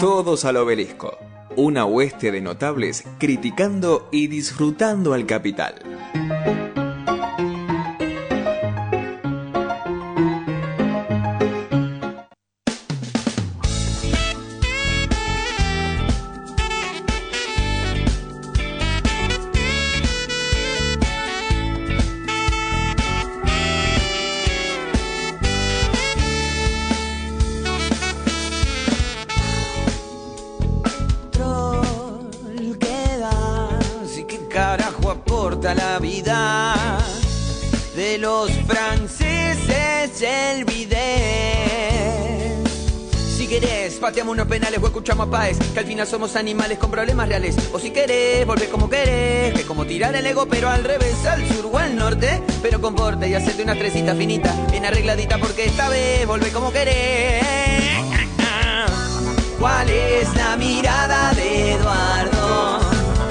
Todos al obelisco. Una hueste de notables criticando y disfrutando al capital. Escuchamos a que al final somos animales con problemas reales. O si querés, volver como querés, que es como tirar el ego, pero al revés, al sur o al norte. Pero con porte y hacerte una tresita finita, bien arregladita, porque esta vez volvé como querés. ¿Cuál es la mirada de Eduardo?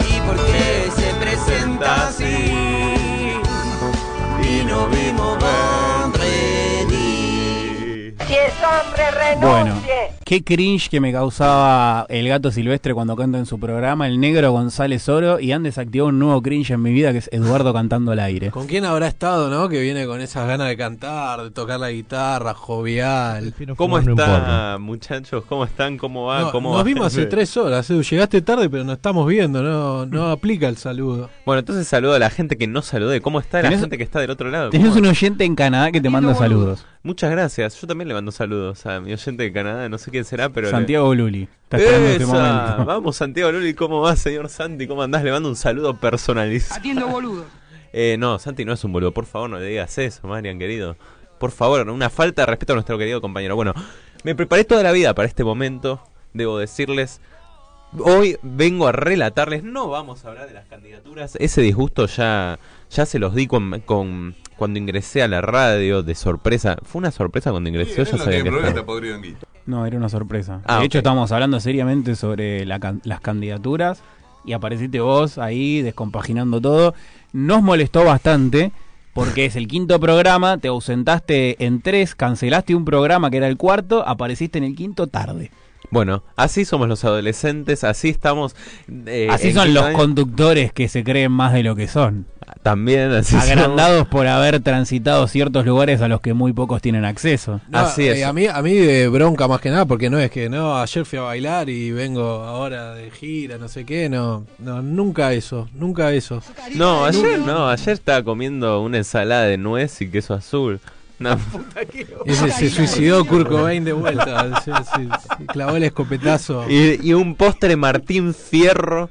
¿Y por qué se presenta así? Y no vimos Mondredi. Si es hombre, renuncie. Bueno, qué cringe que me causaba el gato silvestre cuando canta en su programa, el negro González Oro, y han desactivado un nuevo cringe en mi vida que es Eduardo cantando al aire. ¿Con quién habrá estado, no? Que viene con esas ganas de cantar, de tocar la guitarra, jovial. ¿Cómo está, muchachos? ¿Cómo están? ¿Cómo va? No, ¿Cómo nos va? vimos hace tres horas, Edu. Llegaste tarde, pero nos estamos viendo, no, no aplica el saludo. Bueno, entonces saludo a la gente que no saludé. ¿Cómo está la gente que está del otro lado? Tenés ¿Cómo un oyente en Canadá que te manda saludos. Muchas gracias. Yo también le mando saludos a mi oyente de Canadá. No sé quién será, pero... le- Santiago Luli. Está esperando este momento. Vamos, Santiago Luli. ¿Cómo va, señor Santi? ¿Cómo andás? Le mando un saludo personalizado. Atiendo boludo. Eh, no, Santi no es un boludo. Por favor, no le digas eso, Marian, querido. Por favor, una falta de respeto a nuestro querido compañero. Bueno, me preparé toda la vida para este momento. Debo decirles. Hoy vengo a relatarles. No vamos a hablar de las candidaturas. Ese disgusto ya, ya se los di con, con- cuando ingresé a la radio de sorpresa. Fue una sorpresa cuando ingresé. yo sabía que. No, era una sorpresa. Ah, de hecho, estábamos hablando seriamente sobre la las candidaturas y apareciste vos ahí descompaginando todo. Nos molestó bastante porque es el quinto programa, te ausentaste en tres, cancelaste un programa que era el cuarto, apareciste en el quinto tarde. Bueno, así somos los adolescentes. Así estamos. eh, Así son los conductores que se creen más de lo que son. También así somos. Agrandados por haber transitado ciertos lugares a los que muy pocos tienen acceso. No, Así es. eh, a mí, a mí de bronca más que nada, porque no es que no, ayer fui a bailar y vengo ahora de gira, no sé qué, no, no, nunca eso, nunca eso. No, ayer no, ayer estaba comiendo una ensalada de nuez y queso azul. No, Ese se suicidó Kurt Cobain de vuelta, se, se- se clavó el escopetazo. y, y un postre Martín Fierro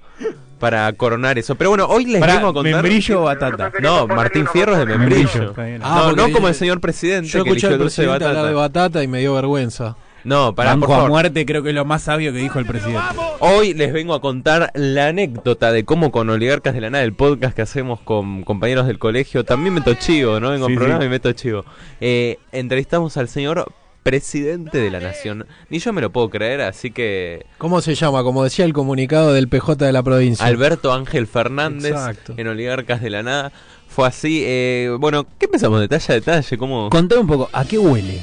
para coronar eso. Pero bueno, hoy les Pará, vengo a contar. membrillo o batata. No, Martín Fierro es de membrillo. Ah, no, como el señor presidente Yo que escuché al de presidente hablar batata. de batata y me dio vergüenza. No, para por Banco a favor. muerte creo que es lo más sabio que dijo el presidente. Hoy les vengo a contar la anécdota de cómo con Oligarcas de la Nada, el podcast que hacemos con compañeros del colegio, también meto chivo, ¿no? Vengo Sí, a programa sí. y meto chivo. Eh, entrevistamos al señor presidente de la nación. Ni yo me lo puedo creer, así que ¿Cómo se llama? Como decía el comunicado del PJ de la provincia. Alberto Ángel Fernández Exacto. en Oligarcas de la Nada fue así. eh, bueno, ¿qué pensamos? Detalle a detalle, ¿cómo? Contame un poco, ¿a qué huele?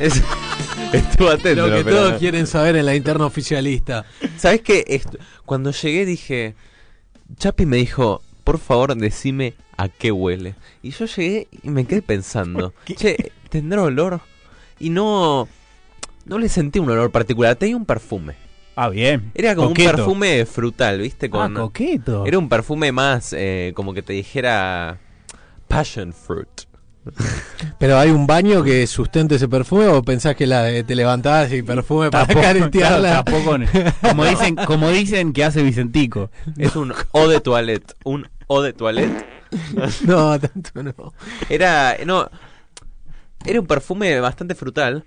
Es- Estuvo atento. Lo que pero- todos quieren saber en la interna oficialista. ¿Sabes qué? Esto- cuando llegué dije, Chapi me dijo, por favor decime a qué huele. Y yo llegué y me quedé pensando, che, ¿tendrá olor? Y no, no le sentí un olor particular, tenía un perfume. Ah, bien. Era como Coqueto. un perfume frutal, ¿viste? Con, Ah, coqueto. era un perfume más eh, como que te dijera passion fruit. ¿Pero hay un baño que sustente ese perfume o pensás que la de- te levantás y perfume para Tampoco- caretearla? claro, tampoco- como dicen, como dicen que hace Vicentico. Es un eau de toilette, un eau de toilette. No, tanto no. Era, no, era un perfume bastante frutal.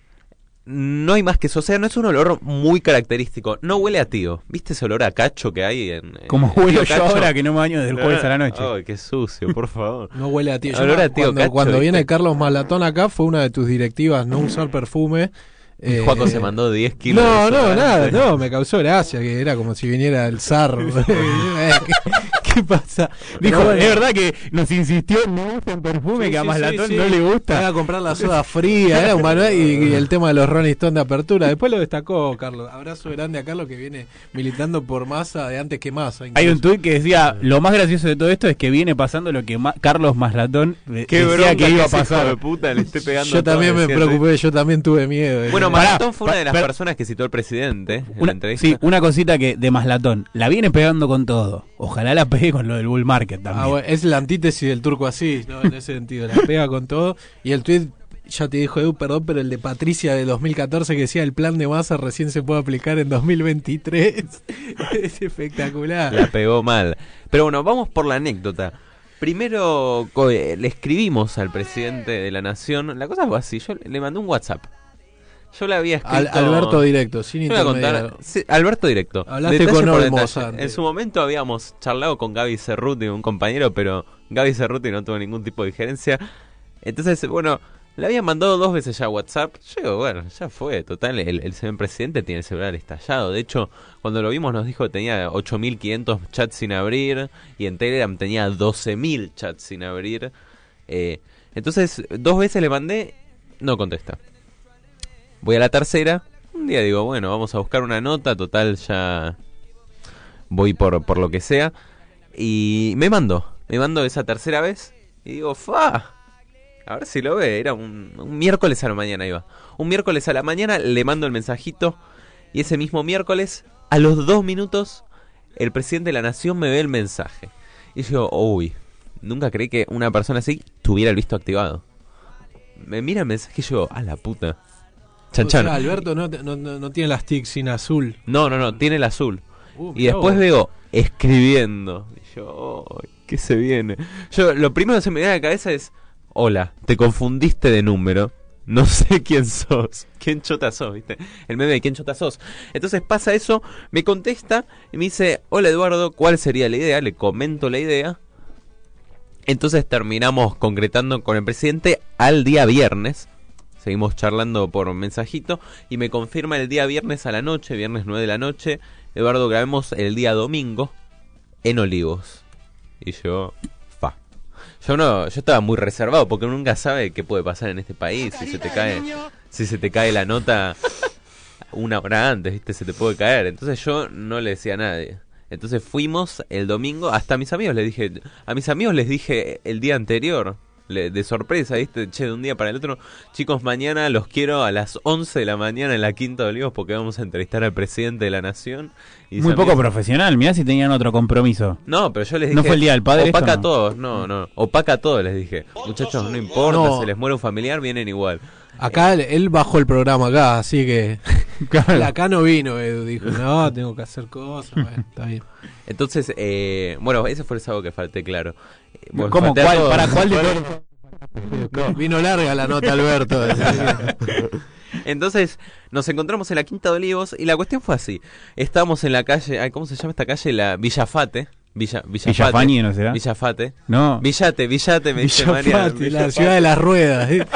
No hay más que eso, o sea, no es un olor muy característico. No huele a tío. ¿Viste ese olor a cacho que hay en... en- Como huelo yo cacho? ahora que no me baño desde el jueves a la noche. Ay, qué sucio, por favor. No huele a tío. Olor a tío cuando cacho, cuando ¿viste? viene Carlos Malatón acá fue una de tus directivas no usar perfume. Eh, Juaco se mandó 10 kilos. No, de no, nada, desodorante. no, me causó gracia, que era como si viniera el zar. Eh, ¿Qué pasa? Dijo, bueno, es verdad que nos insistió, no gusta un perfume sí, que a Maslatón sí, no sí. le gusta. a comprar la soda fría, era un manual y, y el tema de los Rolling Stones de apertura. Después lo destacó Carlos. Abrazo grande a Carlos que viene militando por masa de antes que masa. Hay un tuit que decía, lo más gracioso de todo esto es que viene pasando lo que Ma- Carlos Maslatón Qué decía que iba a pasar. de puta le esté pegando Yo también me preocupé, yo también tuve miedo. Bueno, Pará, Maratón fue una de las personas que citó el presidente en la entrevista. sí, una cosita que de Maslatón. La viene pegando con todo. Ojalá la pegue con lo del bull market también. Ah, bueno, es la antítesis del turco así, ¿no? en ese sentido. La pega con todo. Y el tweet, ya te dijo Edu, perdón, pero el de Patricia de 2014 que decía el plan de masa recién se puede aplicar en 2023. es espectacular. La pegó mal. Pero bueno, vamos por la anécdota. Primero eh, le escribimos al presidente de la nación. La cosa fue así. Yo le mandé un WhatsApp. Yo le había escrito. Al- Alberto directo, sin voy a contar. Sí, Alberto directo. Hablaste Detalle con Olmos. En su momento habíamos charlado con Gaby Cerruti, un compañero, pero Gaby Cerruti no tuvo ningún tipo de injerencia. Entonces, bueno, le había mandado dos veces ya WhatsApp. Yo digo, bueno, ya fue. Total, el, el señor presidente tiene el celular estallado. De hecho, cuando lo vimos nos dijo que tenía 8.500 chats sin abrir y en Telegram tenía 12.000 chats sin abrir. Eh, entonces, dos veces le mandé, no contesta. Voy a la tercera. Un día digo, bueno, vamos a buscar una nota. Total, ya voy por, por lo que sea. Y me mando. Me mando esa tercera vez. Y digo, fa. A ver si lo ve. Era un, un miércoles a la mañana iba. Un miércoles a la mañana le mando el mensajito. Y ese mismo miércoles, a los dos minutos, el presidente de la nación me ve el mensaje. Y yo, uy, nunca creí que una persona así tuviera el visto activado. Me mira el mensaje y yo, a la puta. Chan, O sea, chan. Alberto no, no, no, tiene las tics sin azul. No, no, no, tiene el azul. Uh, Y después veo escribiendo. Y yo, "Ay, ¿qué se viene? Yo, lo primero que se me viene a la cabeza es: Hola, te confundiste de número. No sé quién sos. ¿Quién chota sos? ¿Viste? El meme de quién chota sos. Entonces pasa eso, me contesta y me dice: Hola Eduardo, ¿cuál sería la idea? Le comento la idea. Entonces terminamos concretando con el presidente al día viernes. Seguimos charlando por mensajito y me confirma el día viernes a la noche, viernes 9 de la noche. Eduardo, grabemos el día domingo en Olivos. Y yo, fa. Yo no, yo estaba muy reservado porque nunca sabe qué puede pasar en este país. Si se te cae, si se te cae la nota una hora antes, viste, se te puede caer. Entonces yo no le decía a nadie. Entonces fuimos el domingo, hasta a mis amigos les dije, a mis amigos les dije el día anterior, de sorpresa, ¿viste? Che, de un día para el otro, chicos, mañana los quiero a las 11 de la mañana en la Quinta de Olivos porque vamos a entrevistar al presidente de la Nación. Y Muy poco profesional, mirá si tenían otro compromiso. No, pero yo les dije... ¿No fue el Día del Padre esto, Opaca no? a todos, no, no. Opaca a todos, les dije. Muchachos, no importa, No. se les muere un familiar, vienen igual. Acá él, él bajó el programa acá, así que. acá no vino, Edu. Dijo, no, tengo que hacer cosas. Bueno, está bien. Entonces, eh, bueno, ese fue el sábado que falté, claro. Eh, bueno, ¿Cómo? ¿Cuál? ¿Para cuál de No, Vino larga la nota, Alberto. Entonces nos encontramos en la Quinta de Olivos y la cuestión fue así. Estábamos en la calle, ay, ¿cómo se llama esta calle? La Villafate. Villa, Villafate. Villafañe, ¿no será? Villafate. No. Villate, Villate, me dice María. Villafate, la ciudad de las ruedas. ¿eh?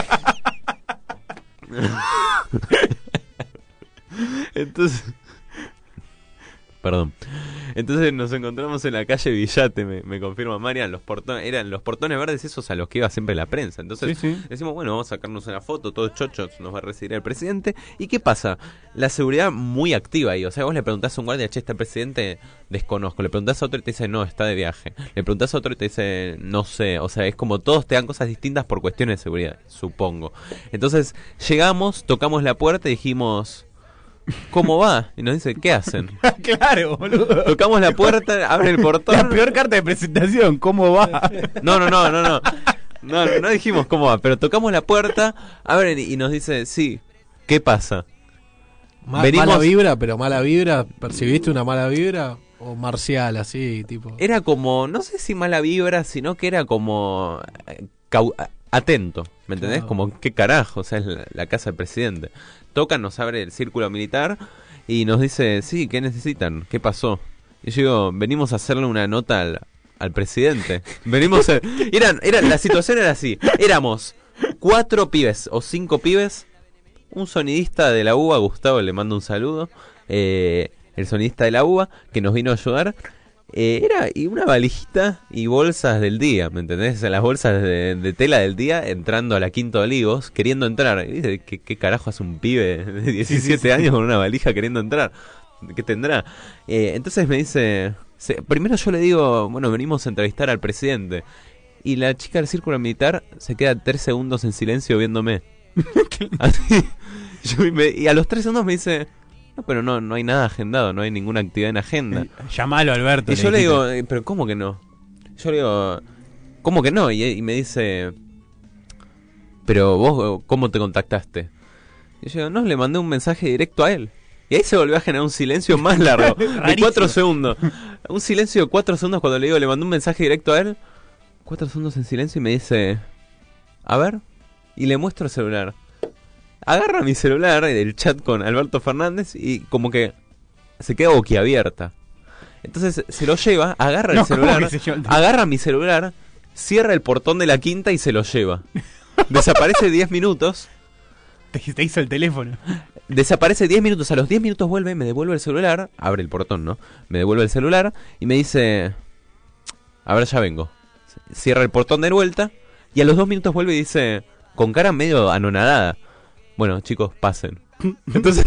Entonces... Perdón. Entonces nos encontramos en la calle Villate, me, me confirma Marian, los portones, eran los portones verdes esos a los que iba siempre la prensa. Entonces Sí, sí. decimos, bueno, vamos a sacarnos una foto, todos chochos, nos va a recibir el presidente. ¿Y qué pasa? La seguridad muy activa ahí. O sea, vos le preguntás a un guardia, che, está el presidente, desconozco. Le preguntás a otro y te dice, no, está de viaje. Le preguntás a otro y te dice, no sé. O sea, es como todos te dan cosas distintas por cuestiones de seguridad, supongo. Entonces llegamos, tocamos la puerta y dijimos... ¿Cómo va? Y nos dice, ¿qué hacen? claro, boludo. Tocamos la puerta, abre el portón. La peor carta de presentación, ¿cómo va? No, no, no, no, no. No, no, no dijimos cómo va, pero tocamos la puerta, abren y nos dice, sí, ¿qué pasa? Ma- Venimos- Mala vibra, pero mala vibra. ¿Percibiste una mala vibra? O marcial, así, tipo. Era como, no sé si mala vibra, sino que era como eh, atento, ¿me entendés? Claro. Como, ¿qué carajo? O sea, es la, la casa del presidente. Tocan, nos abre el círculo militar y nos dice, sí, ¿qué necesitan? ¿Qué pasó? Y yo digo, venimos a hacerle una nota al, al presidente. Venimos a... Eran, eran, la situación era así. Éramos cuatro pibes o cinco pibes. Un sonidista de la UBA, Gustavo, le mando un saludo. eh, el sonidista de la UBA, que nos vino a ayudar. Eh, era y una valijita y bolsas del día, ¿me entendés? Las bolsas de, de tela del día entrando a la Quinta de Olivos, queriendo entrar. Y dice, ¿qué, qué carajo hace un pibe de 17 años con una valija queriendo entrar? ¿Qué tendrá? Eh, entonces me dice, se- primero yo le digo, bueno, venimos a entrevistar al presidente. Y la chica del círculo militar se queda tres segundos en silencio viéndome. Así. Yo y me- y a los tres segundos me dice, no, pero no, no hay nada agendado, no hay ninguna actividad en agenda. Llamalo, Alberto. Y yo le digo, eh, pero ¿cómo que no? Yo le digo, ¿cómo que no? Y, y me dice, pero vos, ¿cómo te contactaste? Y yo digo, no, le mandé un mensaje directo a él. Y ahí se volvió a generar un silencio más largo, de cuatro segundos. Un silencio de cuatro segundos cuando le digo, le mandé un mensaje directo a él. Cuatro segundos en silencio y me dice, a ver, y le muestro el celular. Agarra mi celular del chat con Alberto Fernández y como que se queda boquiabierta. Entonces se lo lleva, agarra el ¿cómo celular, agarra mi celular, cierra el portón de la quinta y se lo lleva. Desaparece 10 minutos, Te, te hizo el teléfono. desaparece 10 minutos, a los 10 minutos vuelve, me devuelve el celular, abre el portón, ¿no? Me devuelve el celular y me dice, a ver, ya vengo. Cierra el portón de vuelta y a los 2 minutos vuelve y dice, con cara medio anonadada, bueno, chicos, pasen. Entonces...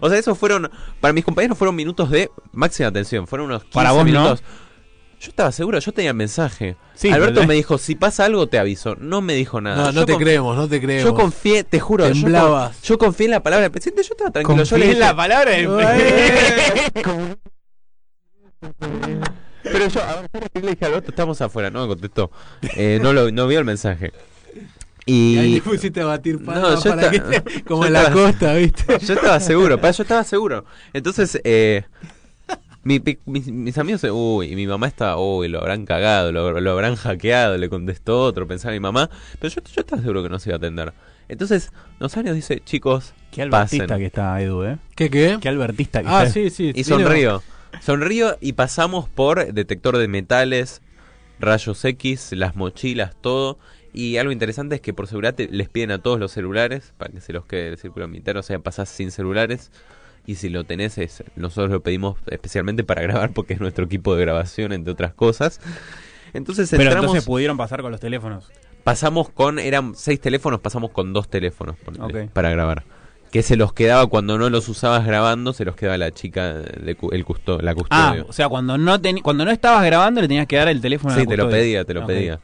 O sea, esos fueron, para mis compañeros fueron minutos de máxima atención, fueron unos 15 Para vos, ¿no? minutos. Yo estaba seguro, yo tenía el mensaje. Sí, Alberto me dijo, si pasa algo te aviso. No me dijo nada. No, no Yo te creemos, no te creemos. Yo confié, te juro, yo, Temblabas. yo confié en la palabra del presidente, yo estaba tranquilo. yo le Confié en dije, la palabra del "Eh". Pero yo, a ver, ¿sabes qué le dije a Alberto, estamos afuera, no me contestó. Eh, no, lo, no vio el mensaje. Y ahí Y te pusiste a batir No, yo para esta- que como en la estaba- costa, ¿viste? yo estaba seguro, pa, yo estaba seguro. Entonces, eh, mi- mi- mis, mis amigos, uy, y mi mamá estaba, uy, lo habrán cagado, lo, lo habrán hackeado, le contestó otro, pensaba mi mamá. Pero yo, yo estaba seguro que no se iba a atender. Entonces, Nosario dice, chicos, Qué albertista pasen. que está Edu, ¿eh? ¿Qué qué? Qué albertista que Ah, está. sí, sí. Y sonrío. Sonrío y pasamos por detector de metales, rayos X, las mochilas, todo. Y algo interesante es que por seguridad te- les piden a todos los celulares para que se los quede el círculo militar, o sea, pasás sin celulares. Y si lo tenés, es, nosotros lo pedimos especialmente para grabar porque es nuestro equipo de grabación, entre otras cosas. Entonces Pero entramos, entonces pudieron pasar con los teléfonos. pasamos con, eran seis teléfonos, pasamos con dos teléfonos para grabar. Que se los quedaba cuando no los usabas grabando, se los quedaba la chica, de, cu- el custo, la Ah, custodio. o sea, cuando no cuando no estabas grabando le tenías que dar el teléfono a Sí, la te lo custodia. pedía, te lo pedía.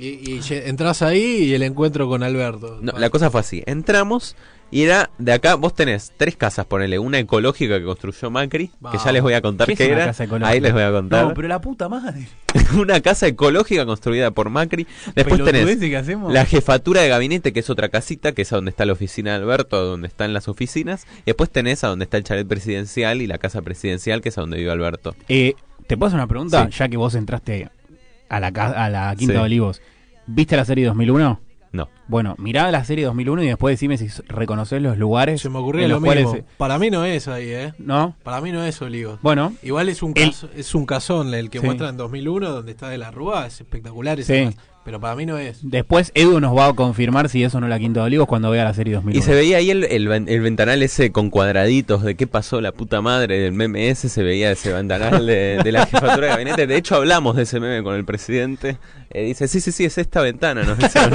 Y, y entras ahí y el encuentro con Alberto. No, la cosa fue así. Entramos y era de acá, vos tenés tres casas, ponele, una ecológica que construyó Macri, que ya les voy a contar ¿Qué qué, es una era. casa ecológica? Ahí les voy a contar. No, pero la puta madre. una casa ecológica construida por Macri. Después tenés Pelotudeces que hacemos. la jefatura de gabinete, que es otra casita, que es a donde está la oficina de Alberto, donde están las oficinas. Y después tenés a donde está el chalet presidencial y la casa presidencial, que es a donde vive Alberto. Eh, ¿Te puedo hacer una pregunta? Sí. Ya que vos entraste a la, ca- a la Quinta Sí. de Olivos. ¿Viste la serie 2001? No. Bueno, mirá la serie 2001 y después decime si reconoces los lugares Se me ocurrió lo cuales... mismo. Para mí no es ahí, ¿eh? ¿No? Para mí no es Olivos. Bueno, Igual es un, El- caso- es un casón el que Sí. muestra en 2001 donde está de la Rúa, es espectacular esa Sí. Pero para mí no es. después Edu nos va a confirmar si eso no es la Quinta de Olivos cuando vea la serie 2001. Y se veía ahí el, el, ven- el ventanal ese con cuadraditos de qué pasó la puta madre del meme ese, se veía ese ventanal de, de la jefatura de gabinete. De hecho, hablamos de ese meme con el presidente. Eh, dice, sí, sí, sí, es esta ventana. Nos dice,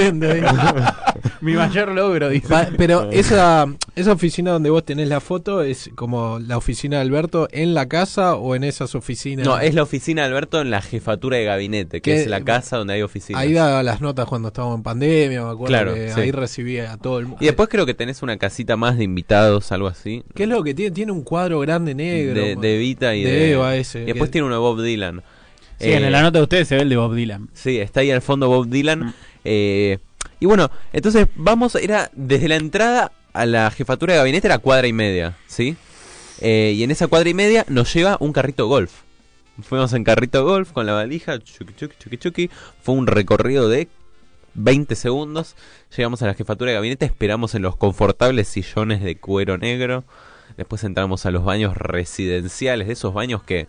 ¿eh? Mi mayor logro, dice. Pero esa, esa oficina donde vos tenés la foto es como la oficina de Alberto en la casa o en esas oficinas. No, es la oficina de Alberto en la jefatura de gabinete, que Que- es la casa donde hay oficinas. Ahí daba las notas cuando estábamos en pandemia, me acuerdo Claro, que sí. ahí recibía a todo el mundo. Y después creo que tenés una casita más de invitados, algo así. ¿Qué es lo que tiene? Tiene un cuadro grande negro. De, de Evita y de de, Eva ese, Y después que- tiene uno de Bob Dylan. Sí, Eh, en la nota de ustedes se ve el de Bob Dylan. Sí, está ahí al fondo Bob Dylan. Mm. Eh, y bueno, entonces vamos, era desde la entrada a la jefatura de gabinete era cuadra y media, ¿sí? Eh, y en esa cuadra y media nos lleva un carrito golf. Fuimos en carrito golf con la valija, chuki chuki chuki chuki. Fue un recorrido de 20 segundos. Llegamos a la jefatura de gabinete, esperamos en los confortables sillones de cuero negro. Después entramos a los baños residenciales, de esos baños que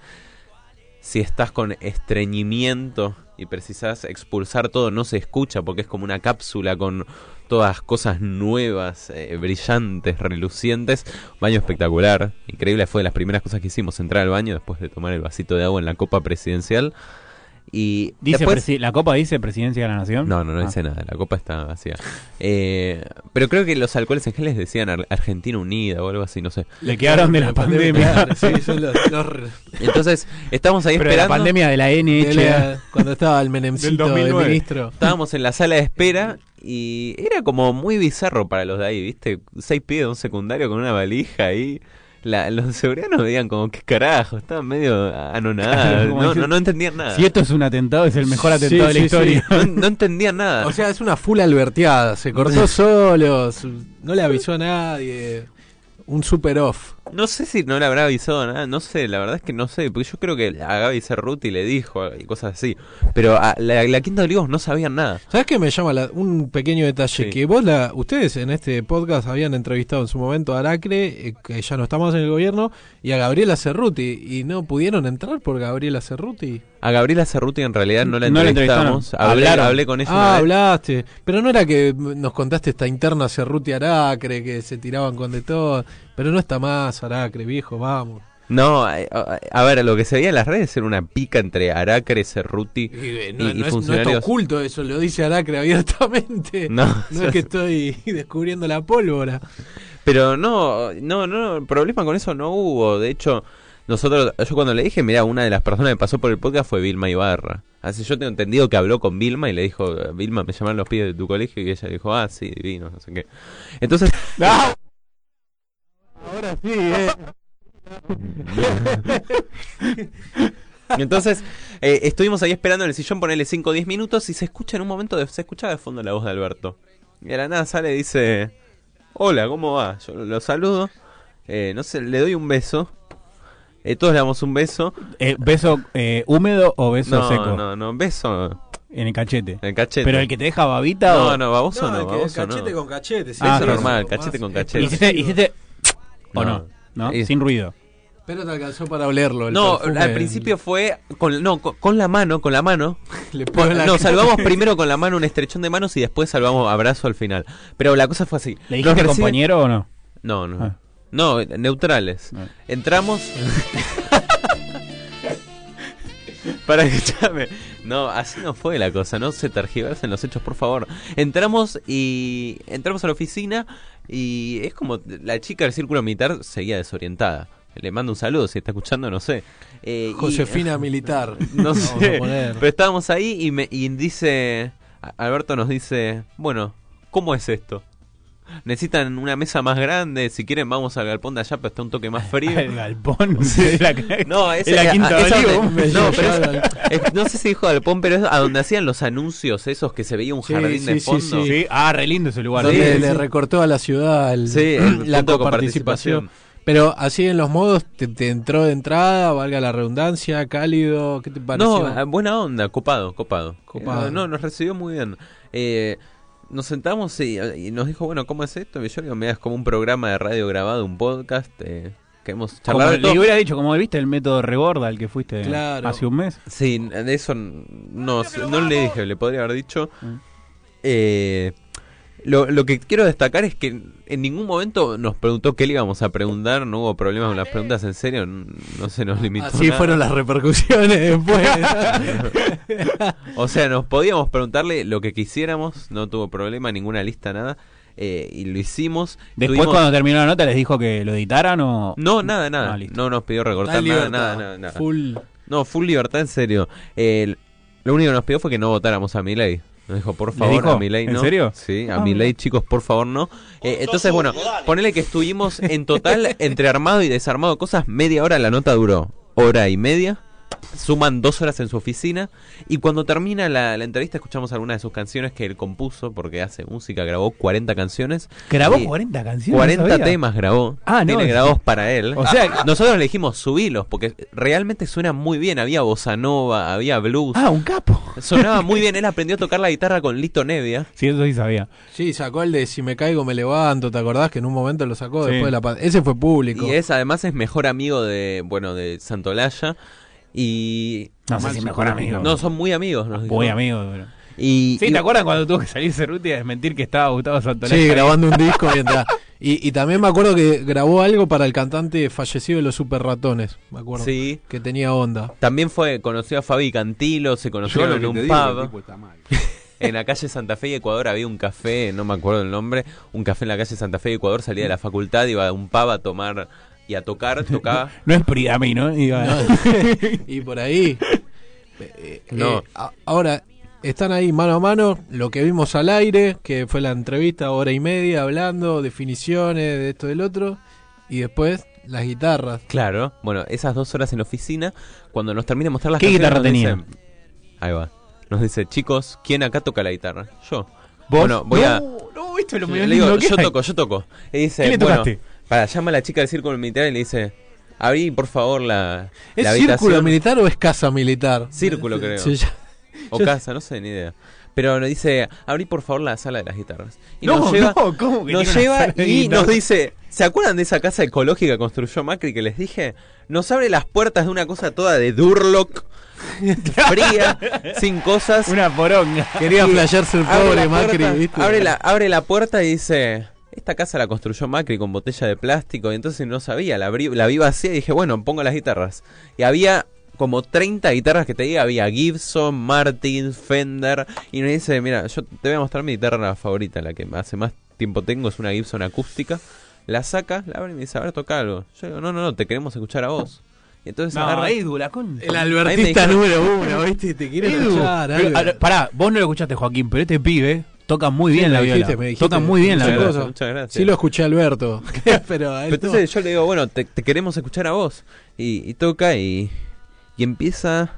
si estás con estreñimiento y precisás expulsar todo, no se escucha porque es como una cápsula con todas cosas nuevas, eh, brillantes, relucientes. Baño espectacular, increíble, fue de las primeras cosas que hicimos, entrar al baño después de tomar el vasito de agua en la copa presidencial. Y Dice después... ¿La Copa dice Presidencia de la Nación? No, no, no Ah. dice nada, la copa está vacía. Eh, pero creo que los alcoholes en geles decían Ar- Argentina Unida o algo así, no sé. Le quedaron de la pandemia. Claro, sí, son los- los re- Entonces, estamos ahí Pero de la esperando. pandemia de la NH. cuando estaba el Menemcito Del de 2009. ministro. Estábamos en la sala de espera y era como muy bizarro para los de ahí, ¿viste? Seis pibes de un secundario con una valija ahí. La, los seguridad nos veían como, ¿qué carajo? Estaban medio anonadados. Como No, no, no entendían nada. Si esto es un atentado, es el mejor Sí, atentado de la sí, historia. No, no entendían nada. O sea, es una full alberteada. Se cortó solo, no le avisó a nadie. Un super off. No sé si no le habrá avisado nada, no sé, la verdad es que no sé, porque yo creo que a Gaby Cerruti le dijo y cosas así, pero a la, la Quinta de Olivos no sabían nada. ¿Sabes qué me llama la- un pequeño detalle? Sí. Que vos, la, ustedes en este podcast habían entrevistado en su momento a Aracre, eh, que ya no estamos en el gobierno, y a Gabriela Cerruti, y no pudieron entrar por Gabriela Cerruti. A Gabriela Cerruti en realidad no la No la entrevistamos, entrevistaron. hablé, Hablaron. hablé con ella Ah, una hablaste. Pero no era que nos contaste esta interna Cerruti Aracre, que se tiraban con de todo. Pero no está más Aracre, viejo, vamos. No, a, a- a ver, lo que se veía en las redes era una pica entre Aracre, Cerruti Y, eh, y, no, y no es, no está oculto eso, lo dice Aracre abiertamente. No, No es que estoy descubriendo la pólvora. Pero no, no, no, problema con eso no hubo. De hecho, nosotros, yo cuando le dije, mira, una de las personas que pasó por el podcast fue Vilma Ibarra. Así yo tengo entendido que habló con Vilma y le dijo, Vilma, me llamaron los pibes de tu colegio y ella dijo, ah, sí, divino, no sé qué. Entonces, Ahora sí, eh. entonces eh, estuvimos ahí esperando en el sillón, ponerle 5 o 10 minutos y se escucha en un momento, de- se escuchaba de fondo la voz de Alberto. Y de la nada sale y dice, hola, ¿cómo va? Yo lo, saludo, eh, no sé, le doy un beso. Eh, todos le damos un beso. Eh, ¿Beso eh, húmedo o beso No, seco? no, no, beso En el cachete. en el cachete. ¿Pero el que te deja babita No, o...? no, baboso no, el que- baboso cachete no. con cachete. sí, Ah, eso sí. es normal, cachete con cachete. ¿Hiciste, hiciste... ¿O No. no? Sin ruido. Pero te alcanzó para olerlo. el No, perfume. al principio fue con, no, con, con la mano, con la mano. Le la No, cara. salvamos primero con la mano un estrechón de manos y después salvamos abrazo al final. Pero la cosa fue así. ¿Le dijiste recibe- compañero o no? No, no. Ah. No, neutrales. Ah. Entramos. Para escucharme. No, así no fue la cosa, no se tergiversen los hechos, por favor. Entramos y. Entramos a la oficina y es como la chica del círculo militar seguía desorientada. Le mando un saludo, si está escuchando, no sé. Eh, y- Josefina Militar. no sé. Pero estábamos ahí y, me, y dice. Alberto nos dice: Bueno, ¿cómo es esto? Necesitan una mesa más grande. Si quieren, vamos al galpón de allá, pero está un toque más frío. El galpón. de la- No, es la quinta a- donde- no, pero es- es- no sé si dijo galpón, pero es a donde hacían los anuncios esos que se veía un Sí, jardín de sí, sí, fondo. sí. Sí, ah, re lindo ese lugar. Donde Sí, le recortó a la ciudad el- Sí, el la de coparticipación. Pero así en los modos, te, te entró de entrada, valga la redundancia, cálido, ¿qué te pareció? No, eh, buena onda, copado, copado. Copado. Eh, no, nos recibió muy bien. Eh, nos sentamos y, y nos dijo, bueno, ¿cómo es esto? Y yo digo, mira, es como un programa de radio grabado, un podcast. Eh, que hemos Como charlado de le hubiera dicho, como viste el método Reborda al que fuiste Claro. hace un mes. Sí, de eso no, no le dije, le podría haber dicho. Mm. Eh, lo, lo que quiero destacar es que en ningún momento nos preguntó qué le íbamos a preguntar, no hubo problemas con las preguntas en serio, no se nos limitó. Así nada. fueron las repercusiones después. O sea, nos podíamos preguntarle lo que quisiéramos, no tuvo problema, ninguna lista, nada. eh, y lo hicimos. Después, Tuvimos- cuando terminó la nota, les dijo que lo editaran o. No, nada, nada. Ah, no nos pidió recortar nada, nada, nada, nada. Full. No, full libertad, en serio. Eh, lo único que nos pidió fue que no votáramos a Milei. Nos dijo, por ¿Le favor, dijo? a Milei ¿En no. serio? Sí, a Ah, Milei, mira. chicos, por favor, no. Eh, entonces, bueno, ponele que estuvimos en total, entre armado y desarmado cosas, media hora, la nota duró hora y media. Suman dos horas en su oficina. Y cuando termina la, la entrevista, escuchamos algunas de sus canciones que él compuso, porque hace música, grabó 40 canciones. Grabó Y 40 canciones. 40 no sabía. temas grabó. Ah, no, Tiene grabados para él. O sea- nosotros le dijimos subilos porque realmente suena muy bien. Había bossa nova, había blues. Ah, un capo. Sonaba muy bien. Él aprendió a tocar la guitarra con Lito Nevia. Sí, eso sí sabía. Sí, sacó el de Si me caigo me levanto, ¿te acordás que en un momento lo sacó Sí. después de la Ese fue público. Y es además es mejor amigo de, bueno, de Santolaya. Y. No sé si mejor amigo. No, son muy amigos. nos. Muy amigo. pero- Y, Sí, y- ¿te acuerdas cuando tuvo que salir Cerruti a desmentir que estaba Gustavo Santonés? Sí, grabando un disco mientras. Y, y también me acuerdo que grabó algo para el cantante fallecido de los Super Ratones. Me acuerdo. Sí. Que tenía onda. También fue, conoció a Fabi Cantilo, se conocieron en un pub. En la calle Santa Fe y Ecuador había un café, no me acuerdo el nombre, un café en la calle Santa Fe y Ecuador, salía de la facultad, iba a un pub a tomar y a tocar, tocaba. No es Pridami, ¿no? Iba- y por ahí. eh, No. eh, ahora, están ahí mano a mano lo que vimos al aire, que fue la entrevista, hora y media, hablando, definiciones de esto del otro. Y después las guitarras. Claro, bueno, esas dos horas en la oficina, cuando nos termina de mostrar las ¿Qué canciones, guitarra nos tenía? dice- ahí va. Nos dice, chicos, ¿quién acá toca la guitarra? Yo. ¿Vos? Bueno, voy no, a. No, esto es lo Le medio digo, lindo que yo hay. toco, yo toco. Y dice, ¿Qué le bueno, tocaste? Para, llama a la chica del círculo militar y le dice, abrí por favor la, ¿Es la círculo militar o es casa militar? Círculo, creo. Se llama- O casa, no sé, ni idea. Pero nos dice, abrí por favor la sala de las guitarras. Y No, nos lleva, no, ¿cómo que nos lleva y nos dice, ¿se acuerdan de esa casa ecológica que construyó Macri que les dije? Nos abre las puertas de una cosa toda de Durlock, fría, sin cosas. Una poronga. Quería flashearse el pobre Macri, puerta- ¿viste? Abre la, abre la puerta y dice, esta casa la construyó Macri con botella de plástico. Y entonces no sabía, la, abrí- la vi vacía y dije, bueno, pongo las guitarras. Y había como 30 guitarras que te diga, había Gibson, Martin, Fender. Y me dice, mira, yo te voy a mostrar mi guitarra favorita, la que hace más tiempo tengo, es una Gibson acústica. La saca, la abre y me dice, a ver, toca algo. Yo digo, no, no, no, te queremos escuchar a vos. Y entonces No, agarra- Edu, la con... El albertista dijeron- número uno, ¿viste? Te quiere Edu. escuchar, Pero, Albert. a- pará, vos no lo escuchaste, Joaquín, pero este pibe toca muy Sí, bien me la dijiste, viola. me dijiste. Toca muy bien la viola. gracias, muchas gracias. Sí lo escuché a Alberto, pero, a él Pero no. entonces yo le digo, bueno, te, te queremos escuchar a vos. Y, y toca y, y empieza...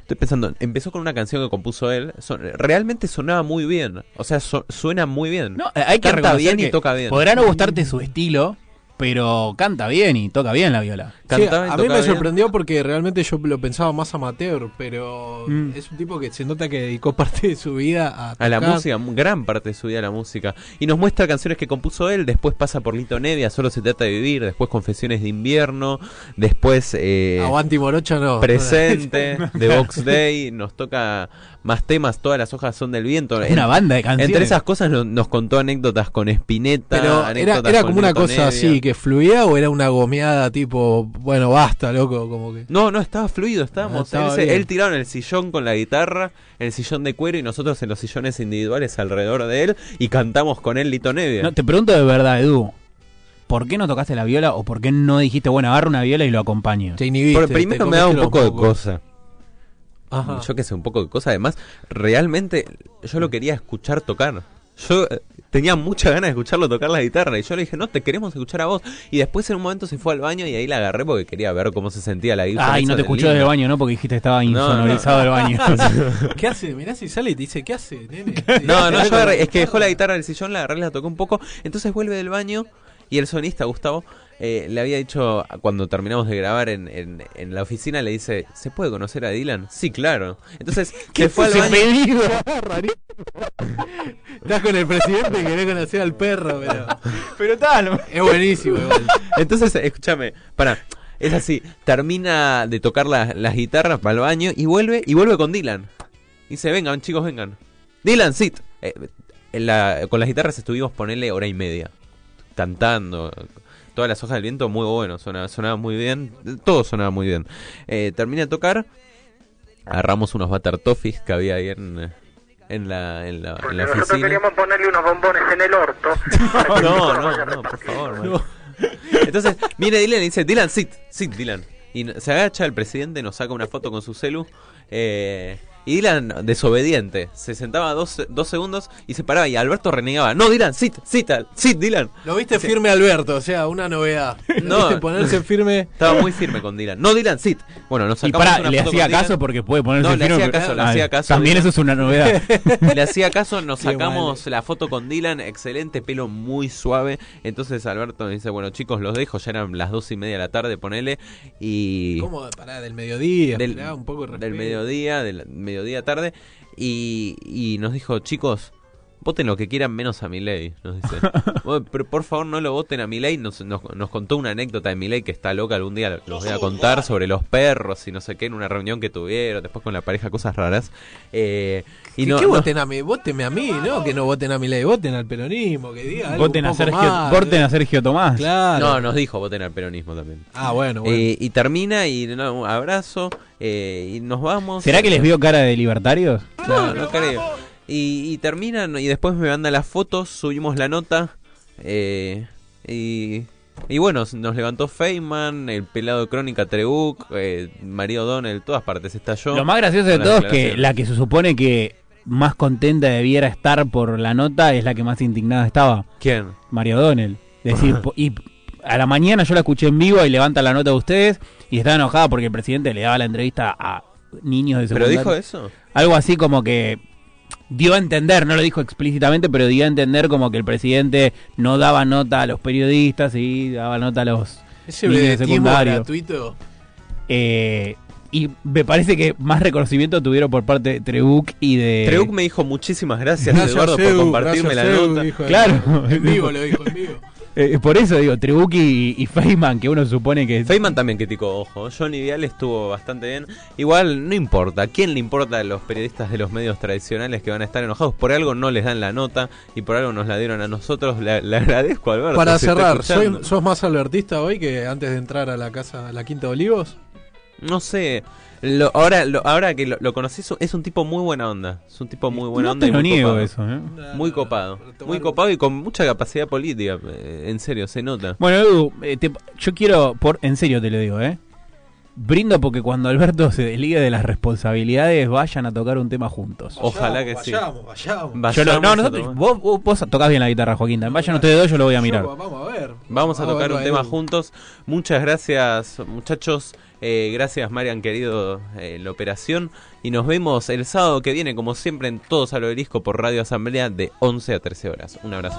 Estoy pensando, empezó con una canción que compuso él. Son- realmente sonaba muy bien. O sea, so- suena muy bien. No, eh, hay que Canta bien y toca bien. Podrá no gustarte su estilo, pero canta bien y toca bien la viola. Cantaba a mí me bien. sorprendió porque realmente yo lo pensaba más amateur, pero Mm. es un tipo que se nota que dedicó parte de su vida a, A la música, gran parte de su vida a la música. Y nos muestra canciones que compuso él, después pasa por Lito Nevia, Solo se trata de vivir, después Confesiones de invierno, después eh, Aguanti Morocha no. Presente, de Box Day, nos toca más temas, todas las hojas son del viento. Es una banda de canciones. Entre esas cosas no- nos, contó anécdotas con Spinetta. Pero era, anécdotas era con como una cosa Nevia. así, que fluía o era una gomeada tipo, bueno, basta, loco, como que... No, no, estaba fluido, estábamos. Ah, estaba él, él tirado en el sillón con la guitarra, en el sillón de cuero y nosotros en los sillones individuales alrededor de él y cantamos con él Lito Nevia. No, te pregunto de verdad, Edu. ¿Por qué no tocaste la viola o por qué no dijiste, bueno, agarra una viola y lo acompaño? Te inhibiste, Por- primero te me daba un poco de cosa. Ajá. Yo que sé, un poco de cosa. Además, realmente yo lo quería escuchar tocar. Yo eh, tenía mucha ganas de escucharlo tocar la guitarra y yo le dije, no, te queremos escuchar a vos. Y después en un momento se fue al baño y ahí la agarré porque quería ver cómo se sentía la guitarra. Ay, no te escuchó desde el baño, ¿no? Porque dijiste que estaba no. insonorizado el baño. ¿Qué hace? Mirá si sale y te dice, ¿qué hace, nene? No, no, yo agarré- es que dejó la guitarra del sillón, la agarré, la tocó un poco. Entonces vuelve del baño y el sonista, Gustavo, eh, le había dicho, cuando terminamos de grabar en, en, en la oficina, le dice, ¿se puede conocer a Dylan? Sí, claro. Entonces se fue al baño. pedido. Estás con el presidente y querés conocer al perro, pero... Pero tal. Es buenísimo igual. Entonces, escúchame, para, es así, termina de tocar la- las guitarras para el baño y vuelve y vuelve con Dylan. Dice, vengan chicos, vengan. Dylan, sit. Eh, en la- con las guitarras estuvimos ponerle hora y media, cantando. Todas las hojas del viento muy bueno, sonaba, sonaba muy bien, todo sonaba muy bien. Eh, termina de tocar, agarramos unos butter toffees que había ahí en, en la, en la, en nosotros queríamos ponerle unos bombones en el orto. No, no, vaya no, por favor. man. Entonces, viene Dylan y dice, Dylan, sit, sit, Dylan. Y se agacha el presidente, nos saca una foto con su celu. eh, y Dylan, desobediente, se sentaba dos, dos segundos y se paraba. Y Alberto renegaba, no, Dylan, sit, sit, sit, Dylan. Lo viste firme Alberto, o sea, una novedad. No. ¿Viste ponerse firme. Estaba muy firme con Dylan. No, Dylan, sit. Bueno, nos Y sacamos para, una le foto hacía con Dylan. caso porque puede ponerse No, le firme, hacía caso, le Ah, hacía caso, También Dylan. eso es una novedad. Le hacía caso, nos Qué sacamos la foto con Dylan, excelente, pelo muy suave. Entonces Alberto nos dice, bueno chicos, los dejo, ya eran las dos y media de la tarde, ponele. Y ¿Cómo? Pará, del mediodía. del, esperá un poco de del respeto. mediodía, del mediodía tarde. Y, y nos dijo, chicos, Voten lo que quieran menos a Milei, nos dice. Pero por favor no lo voten a Milei. Nos, nos, nos contó una anécdota de Milei que está loca. Algún día los voy a contar sobre los perros y no sé qué en una reunión que tuvieron. Después con la pareja, cosas raras. Eh, y ¿Qué, no, qué no- voten a mí? Vótenme a mí, ¿no? Que no voten a mi ley, voten al peronismo, que diga algo Voten un a, Sergio, más, voten ¿eh? a Sergio Tomás. Claro. no, nos dijo voten al peronismo también. Ah, bueno, bueno. Eh, y termina y no, un abrazo eh, y nos vamos. ¿Será que les vio cara de libertarios? No, no creo. Y, y terminan y después me mandan las fotos, subimos la nota eh, y, y bueno, nos levantó Feynman, el pelado de Crónica Trebuc, eh, María O'Donnell, todas partes estalló. Lo más gracioso de todo es que la que se supone que más contenta debiera estar por la nota es la que más indignada estaba, ¿Quién? Mario O'Donnell. Es decir, y a la mañana yo la escuché en vivo y levanta la nota de ustedes y estaba enojada porque el presidente le daba la entrevista a niños de ¿Pero secundaria. dijo eso? Algo así como que dio a entender, no lo dijo explícitamente, pero dio a entender como que el presidente no daba nota a los periodistas y daba nota a los Ese niños de vedetismo secundario. gratuito. Eh, y me parece que más reconocimiento tuvieron por parte de Trebuch y de... Trebuc me dijo muchísimas gracias, Gracias, Eduardo por Edu, compartirme gracias, la Edu, nota. Claro. En vivo lo dijo, en vivo. Eh, por eso digo, Trebuch y, y Feynman, que uno supone que... Feynman también criticó, ojo. Johnny Vial estuvo bastante bien. Igual, no importa. ¿A quién le importa a los periodistas de los medios tradicionales que van a estar enojados? Por algo no les dan la nota y por algo nos la dieron a nosotros. Le, le agradezco, Alberto. Para si cerrar. ¿soy- ¿sos más albertista hoy que antes de entrar a la casa, a la Quinta de Olivos? No sé. Lo- ahora, lo- ahora que lo, lo conocí, es un- tipo muy buena onda. Es un tipo muy buena no onda. te y lo muy niego copado. eso, ¿eh? Muy copado. Muy copado y con mucha capacidad política. eh, En serio, se nota. Bueno, Edu, eh, te- yo quiero, por en serio te lo digo, ¿eh? Brindo porque cuando Alberto se desligue de las responsabilidades vayan a tocar un tema juntos. Ojalá que sí. Vayamos, vayamos. Yo no, nosotros, vos, vos, vos tocás bien la guitarra, Joaquín. Vayan ustedes dos, yo lo voy a mirar. Yo- vamos a ver. Vamos a tocar un tema juntos. Muchas gracias, muchachos. Eh, gracias, Marian, querido, eh, la operación. Y nos vemos el sábado que viene, como siempre, en Todos al Obelisco por Radio Asamblea de 11 a 13 horas. Un abrazo